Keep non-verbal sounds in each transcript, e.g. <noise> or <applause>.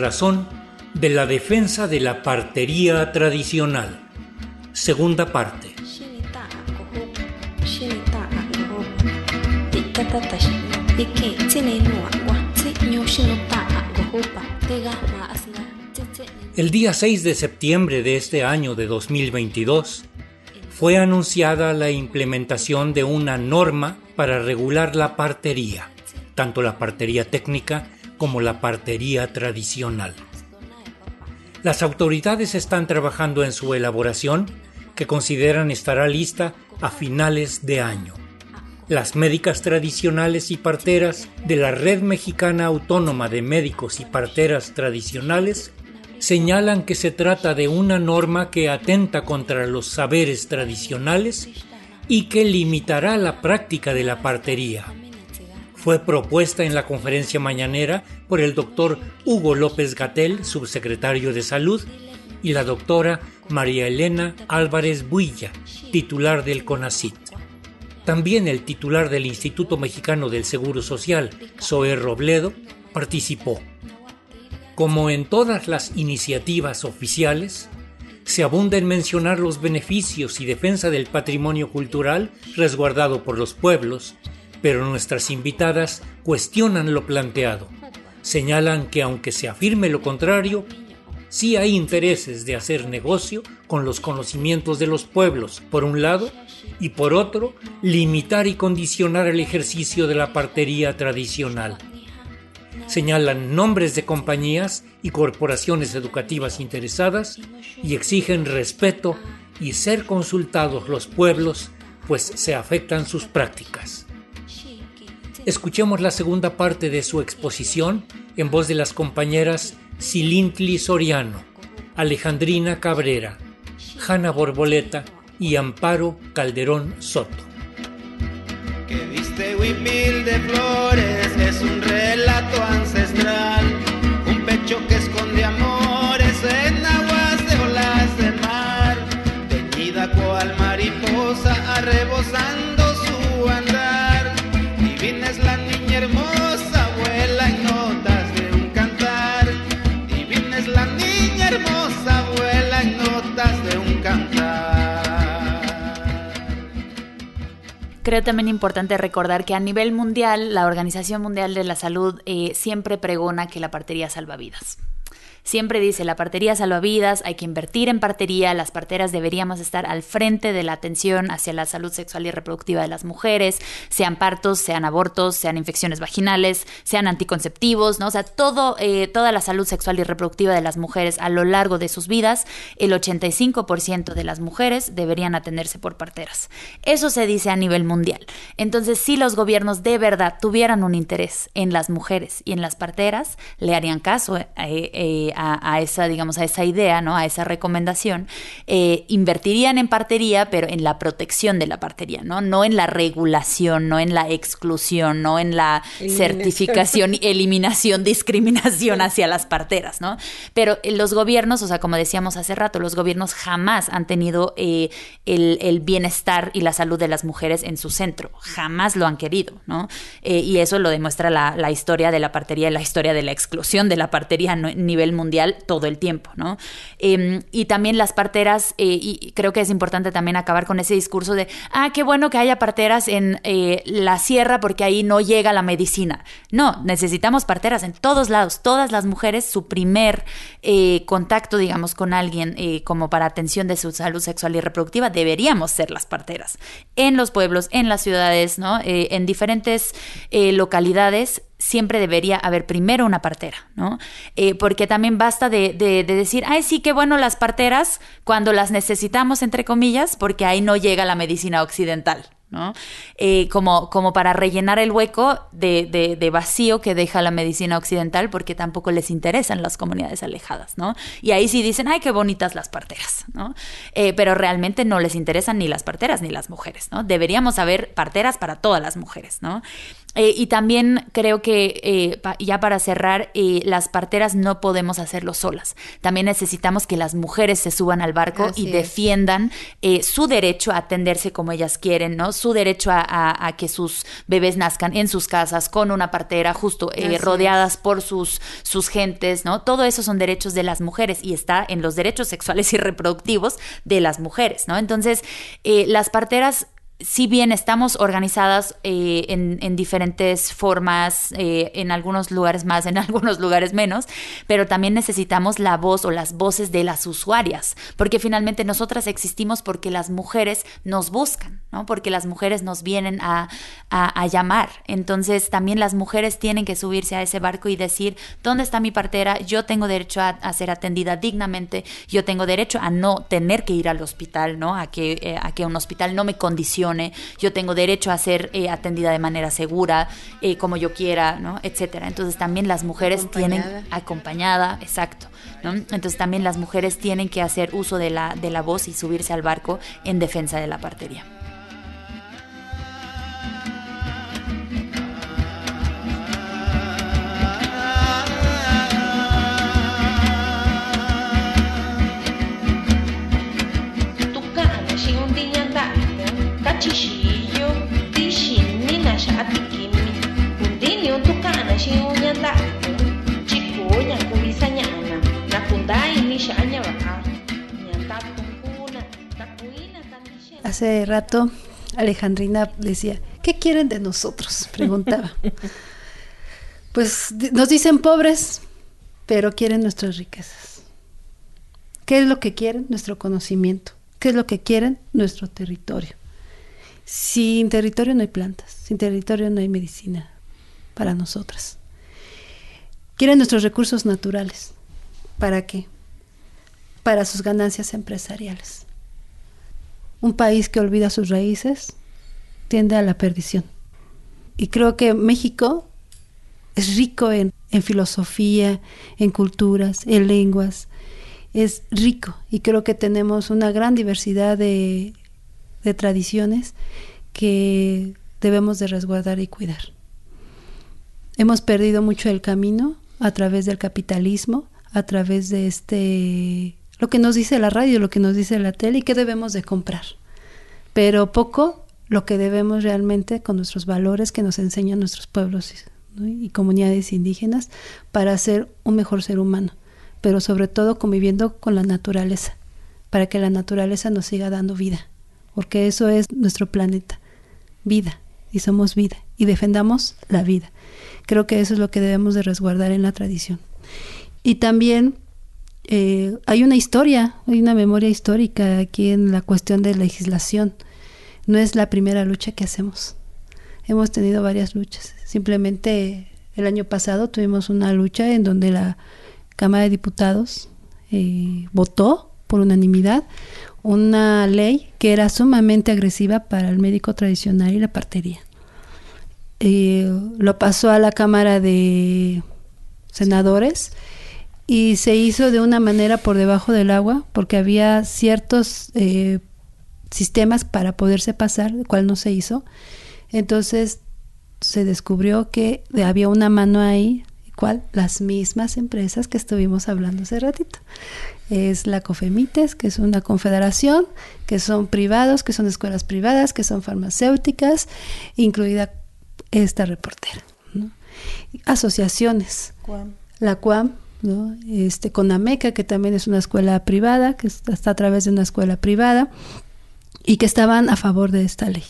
razón de la defensa de la partería tradicional. Segunda parte. El día 6 de septiembre de este año de 2022 fue anunciada la implementación de una norma para regular la partería, tanto la partería técnica como la partería tradicional. Las autoridades están trabajando en su elaboración, que consideran estará lista a finales de año. Las médicas tradicionales y parteras de la Red Mexicana Autónoma de Médicos y Parteras Tradicionales señalan que se trata de una norma que atenta contra los saberes tradicionales y que limitará la práctica de la partería. Fue propuesta en la conferencia mañanera por el doctor Hugo López Gatel, subsecretario de Salud, y la doctora María Elena Álvarez Builla, titular del CONACIT. También el titular del Instituto Mexicano del Seguro Social, Zoe Robledo, participó. Como en todas las iniciativas oficiales, se abunda en mencionar los beneficios y defensa del patrimonio cultural resguardado por los pueblos, pero nuestras invitadas cuestionan lo planteado. Señalan que aunque se afirme lo contrario, sí hay intereses de hacer negocio con los conocimientos de los pueblos, por un lado, y por otro, limitar y condicionar el ejercicio de la partería tradicional señalan nombres de compañías y corporaciones educativas interesadas y exigen respeto y ser consultados los pueblos, pues se afectan sus prácticas. Escuchemos la segunda parte de su exposición en voz de las compañeras Silintli Soriano, Alejandrina Cabrera, Hanna Borboleta y Amparo Calderón Soto. Huipil de flores es un relato ancestral, un pecho que esconde amores Creo también importante recordar que a nivel mundial, la Organización Mundial de la Salud eh, siempre pregona que la partería salva vidas. Siempre dice, la partería salva vidas, hay que invertir en partería, las parteras deberíamos estar al frente de la atención hacia la salud sexual y reproductiva de las mujeres, sean partos, sean abortos, sean infecciones vaginales, sean anticonceptivos, ¿no? O sea, todo, eh, toda la salud sexual y reproductiva de las mujeres a lo largo de sus vidas, el 85% de las mujeres deberían atenderse por parteras. Eso se dice a nivel mundial. Entonces, si los gobiernos de verdad tuvieran un interés en las mujeres y en las parteras, le harían caso eh, eh, a, esa, digamos, a esa idea, ¿no? A esa recomendación, eh, invertirían en partería, pero en la protección de la partería, ¿no? No en la regulación, no en la exclusión, no en la certificación, <laughs> eliminación, discriminación hacia las parteras, ¿no? Pero los gobiernos, o sea, como decíamos hace rato, los gobiernos jamás han tenido eh, el, bienestar y la salud de las mujeres en su centro, jamás lo han querido, ¿no? Eh, y eso lo demuestra la, la historia de la partería, la historia de la exclusión de la partería a nivel mundial todo el tiempo, ¿no? Em, y también las parteras, eh, y creo que es importante también acabar con ese discurso de, ah, qué bueno que haya parteras en eh, la sierra porque ahí no llega la medicina. No, necesitamos parteras en todos lados. Todas las mujeres, su primer eh, contacto, digamos, con alguien como para atención de su salud sexual y reproductiva, deberíamos ser las parteras. En los pueblos, en las ciudades, ¿no? en diferentes localidades siempre debería haber primero una partera, ¿no? Eh, porque también basta de, de, decir, ay, sí, qué bueno las parteras cuando las necesitamos, entre comillas, porque ahí no llega la medicina occidental, ¿no? Eh, como, como para rellenar el hueco de, de, vacío que deja la medicina occidental porque tampoco les interesan las comunidades alejadas, ¿no? Y ahí sí dicen, ay, qué bonitas las parteras, ¿no? Eh, pero realmente no les interesan ni las parteras ni las mujeres, ¿no? Deberíamos haber parteras para todas las mujeres, ¿no? Eh, y también creo que, eh, ya para cerrar, eh, las parteras no podemos hacerlo solas. También necesitamos que las mujeres se suban al barco y defiendan su derecho a atenderse como ellas quieren, ¿no? Su derecho a, que sus bebés nazcan en sus casas, con una partera, justo rodeadas por sus, sus gentes, ¿no? Todo eso son derechos de las mujeres y está en los derechos sexuales y reproductivos de las mujeres, ¿no? Entonces, las parteras si bien estamos organizadas eh, en, diferentes formas, eh, en algunos lugares más, en <laughs> algunos lugares menos, pero también necesitamos la voz o las voces de las usuarias, porque finalmente nosotras existimos porque las mujeres nos buscan, ¿no? porque las mujeres nos vienen a, llamar. Entonces también las mujeres tienen que subirse a ese barco y decir, ¿dónde está mi partera? Yo tengo derecho a, ser atendida dignamente, yo tengo derecho a no tener que ir al hospital, ¿no? a, que, eh, a que un hospital no me condicione yo tengo derecho a ser eh, atendida de manera segura, eh, como yo quiera, ¿no? Etcétera. Entonces también las mujeres tienen acompañada, exacto, ¿no? Entonces también las mujeres tienen que hacer uso de la, de la voz y subirse al barco en defensa de la partería. Hace rato Alejandrina decía, ¿qué quieren de nosotros? Preguntaba. <laughs> pues nos dicen pobres, pero quieren nuestras riquezas. ¿Qué es lo que quieren? Nuestro conocimiento. ¿Qué es lo que quieren? Nuestro territorio. Sin territorio no hay plantas, sin territorio no hay medicina para nosotras. Quieren nuestros recursos naturales. ¿Para qué? Para sus ganancias empresariales. Un país que olvida sus raíces tiende a la perdición. Y creo que México es rico en, filosofía, en culturas, en lenguas. Es rico y creo que tenemos una gran diversidad de, de tradiciones que debemos de resguardar y cuidar. Hemos perdido mucho el camino a través del capitalismo, a través de este lo que nos dice la radio, lo que nos dice la tele y qué debemos de comprar. Pero poco lo que debemos realmente con nuestros valores que nos enseñan nuestros pueblos y comunidades indígenas para ser un mejor ser humano, pero sobre todo conviviendo con la naturaleza, para que la naturaleza nos siga dando vida, porque eso es nuestro planeta, vida, y somos vida, y defendamos la vida. Creo que eso es lo que debemos de resguardar en la tradición. Y también eh, hay una historia, hay una memoria histórica aquí en la cuestión de legislación. No es la primera lucha que hacemos. Hemos tenido varias luchas. Simplemente el año pasado tuvimos una lucha en donde la Cámara de Diputados eh, votó por unanimidad una ley que era sumamente agresiva para el médico tradicional y la partería. Eh, lo pasó a la Cámara de Senadores y se hizo de una manera por debajo del agua porque había ciertos eh, sistemas para poderse pasar, el cual no se hizo. Entonces se descubrió que había una mano ahí, cual las mismas empresas que estuvimos hablando hace ratito. Es la COFEMITES, que es una confederación, que son privados, que son escuelas privadas, que son farmacéuticas, incluida esta reportera. Asociaciones. La CUAM, ¿no? Este, con Ameca, que también es una escuela privada, que está a través de una escuela privada, y que estaban a favor de esta ley.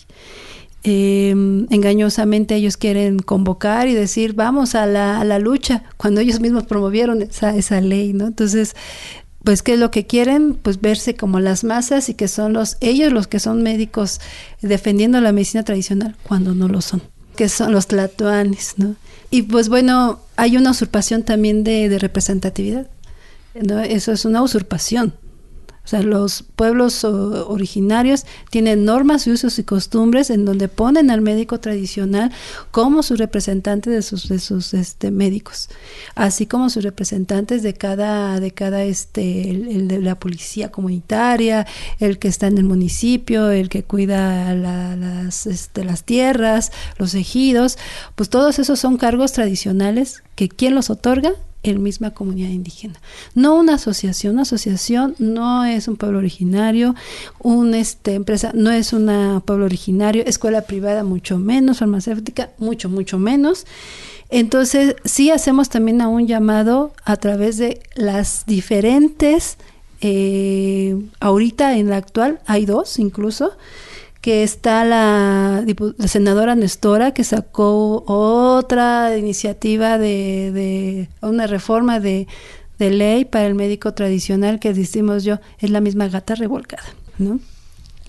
Em, engañosamente ellos quieren convocar y decir vamos a la, a la lucha cuando ellos mismos promovieron esa, esa ley, ¿no? Entonces, pues qué es lo que quieren, pues verse como las masas y que son los ellos los que son médicos defendiendo la medicina tradicional cuando no lo son, que son los tlatoanes, ¿no? Y pues bueno, hay una usurpación también de, representatividad. ¿no? Eso es una usurpación. O sea, los pueblos originarios tienen normas, usos y costumbres en donde ponen al médico tradicional como su representante de sus, de sus este, médicos, así como sus representantes de cada, de cada este, el, de la policía comunitaria, el que está en el municipio, el que cuida las, este, las tierras, los ejidos, pues todos esos son cargos tradicionales que quien los otorga el misma comunidad indígena. No una asociación, una asociación no es un pueblo originario, una este, empresa no es un pueblo originario, escuela privada mucho menos, farmacéutica mucho, mucho menos. Entonces, sí hacemos también a un llamado a través de las diferentes, eh, ahorita en la actual hay dos incluso, que está la, senadora Nestora que sacó otra iniciativa de, una reforma de, ley para el médico tradicional que decimos yo es la misma gata revolcada.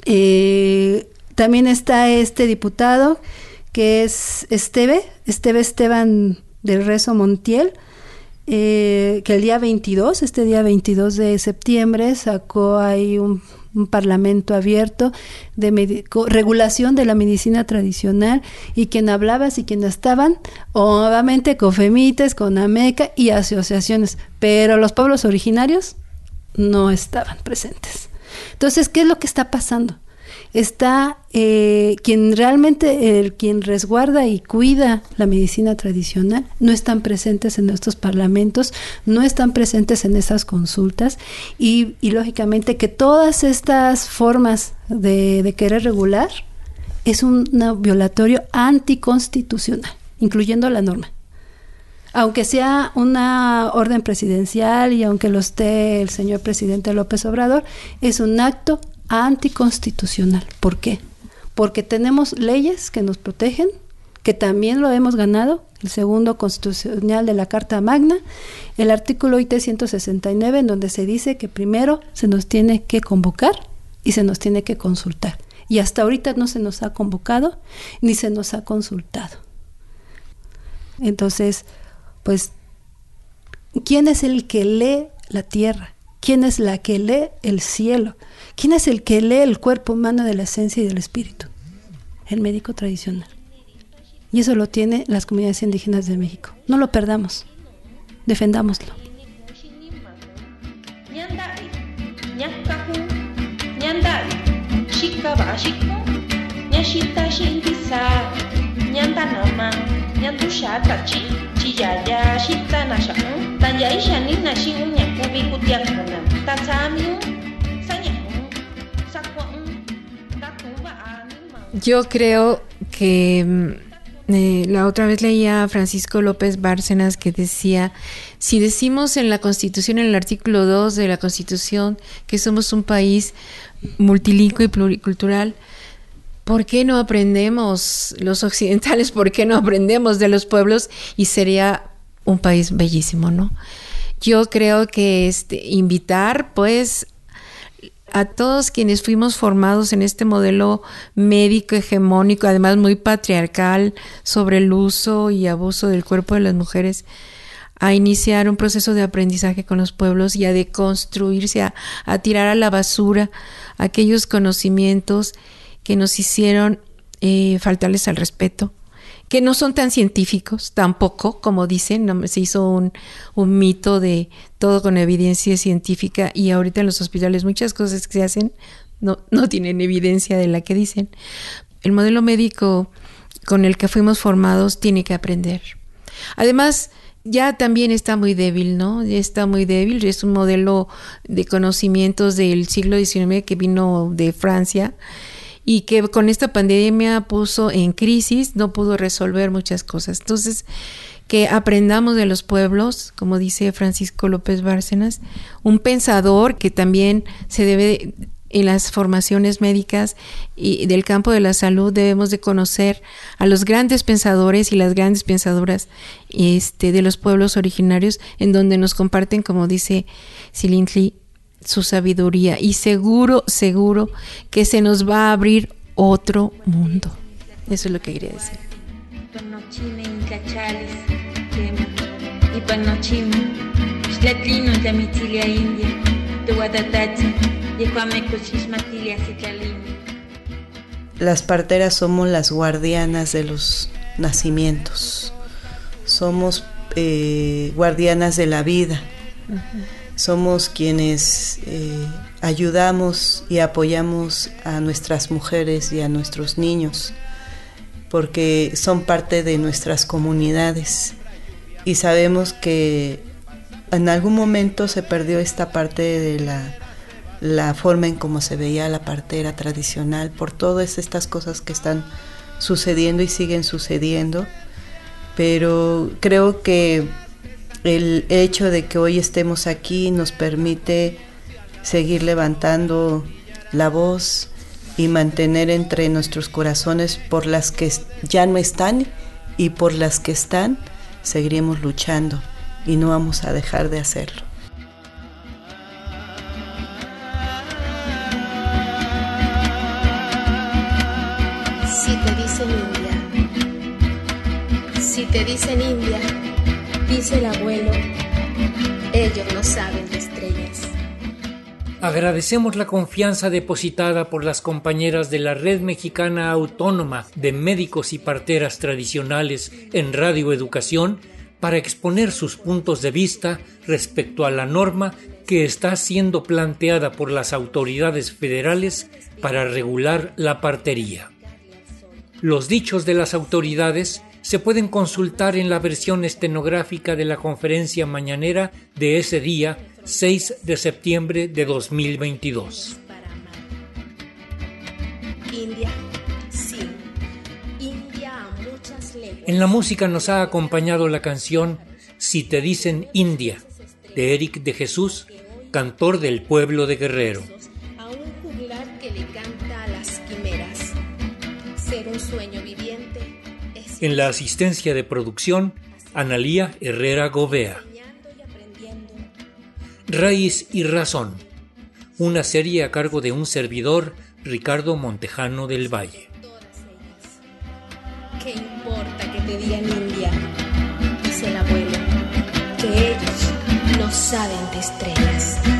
Eh, también está este diputado que es Esteve, Esteve Esteban del Rezo Montiel, eh, que el día 22, este día 22 de septiembre, sacó ahí un un parlamento abierto de regulación de la medicina tradicional y quien hablaba y quien estaban, obviamente COFEMITES, CONAMECA y asociaciones, pero los pueblos originarios no estaban presentes. Entonces, ¿qué es lo que está pasando? Está eh, quien realmente, el, quien resguarda y cuida la medicina tradicional, no están presentes en estos parlamentos, no están presentes en esas consultas y, lógicamente que todas estas formas de, de querer regular es un violatorio anticonstitucional, incluyendo la norma. Aunque sea una orden presidencial y aunque lo esté el señor presidente López Obrador, es un acto anticonstitucional. ¿Por qué? Porque tenemos leyes que nos protegen, que también lo hemos ganado, el segundo constitucional de la Carta Magna, el artículo IT 169, en donde se dice que primero se nos tiene que convocar y se nos tiene que consultar. Y hasta ahorita no se nos ha convocado ni se nos ha consultado. Entonces, pues, ¿quién es el que lee la tierra? ¿Quién es la que lee el cielo? ¿Quién es el que lee el cuerpo humano de la esencia y del espíritu? El médico tradicional. Y eso lo tiene las comunidades indígenas de México. No lo perdamos. Defendámoslo. Yo creo que mm, eh, la otra vez leía a Francisco López Bárcenas que decía, si decimos en la Constitución, en el artículo 2 de la Constitución, que somos un país multilingüe y pluricultural, ¿por qué no aprendemos los occidentales? ¿Por qué no aprendemos de los pueblos? Y sería un país bellísimo, ¿no? Yo creo que este, invitar, pues, a todos quienes fuimos formados en este modelo médico hegemónico, además muy patriarcal, sobre el uso y abuso del cuerpo de las mujeres, a iniciar un proceso de aprendizaje con los pueblos y a deconstruirse, a, a tirar a la basura aquellos conocimientos que nos hicieron eh, faltarles al respeto, que no son tan científicos tampoco, como dicen, se hizo un, un, mito de todo con evidencia científica y ahorita en los hospitales muchas cosas que se hacen no, no tienen evidencia de la que dicen. El modelo médico con el que fuimos formados tiene que aprender. Además, ya también está muy débil, ¿no? Ya está muy débil, es un modelo de conocimientos del siglo XIX que vino de Francia y que con esta pandemia puso en crisis, no pudo resolver muchas cosas. Entonces, que aprendamos de los pueblos, como dice Francisco López Bárcenas, un pensador que también se debe en las formaciones médicas y del campo de la salud debemos de conocer a los grandes pensadores y las grandes pensadoras este, de los pueblos originarios en donde nos comparten, como dice Silintli, su sabiduría y seguro, seguro que se nos va a abrir otro mundo. Eso es lo que quería decir. Y Las parteras somos las guardianas de los nacimientos, somos eh, guardianas de la vida, somos quienes eh, ayudamos y apoyamos a nuestras mujeres y a nuestros niños, porque son parte de nuestras comunidades y sabemos que en algún momento se perdió esta parte de la la forma en cómo se veía la partera tradicional, por todas estas cosas que están sucediendo y siguen sucediendo. Pero creo que el hecho de que hoy estemos aquí nos permite seguir levantando la voz y mantener entre nuestros corazones por las que ya no están y por las que están, seguiremos luchando y no vamos a dejar de hacerlo. te dicen India, dice el abuelo, ellos no saben de estrellas. Agradecemos la confianza depositada por las compañeras de la Red Mexicana Autónoma de Médicos y Parteras Tradicionales en Radio Educación para exponer sus puntos de vista respecto a la norma que está siendo planteada por las autoridades federales para regular la partería. Los dichos de las autoridades se pueden consultar en la versión estenográfica de la conferencia mañanera de ese día, 6 de septiembre de 2022. En la música nos ha acompañado la canción Si te dicen India, de Eric de Jesús, cantor del pueblo de Guerrero. Ser un sueño en la asistencia de producción, Analía Herrera Govea. Raíz y Razón. Una serie a cargo de un servidor, Ricardo Montejano del Valle. ¿Qué importa que te digan India? Dice el abuelo, que ellos no saben de estrellas.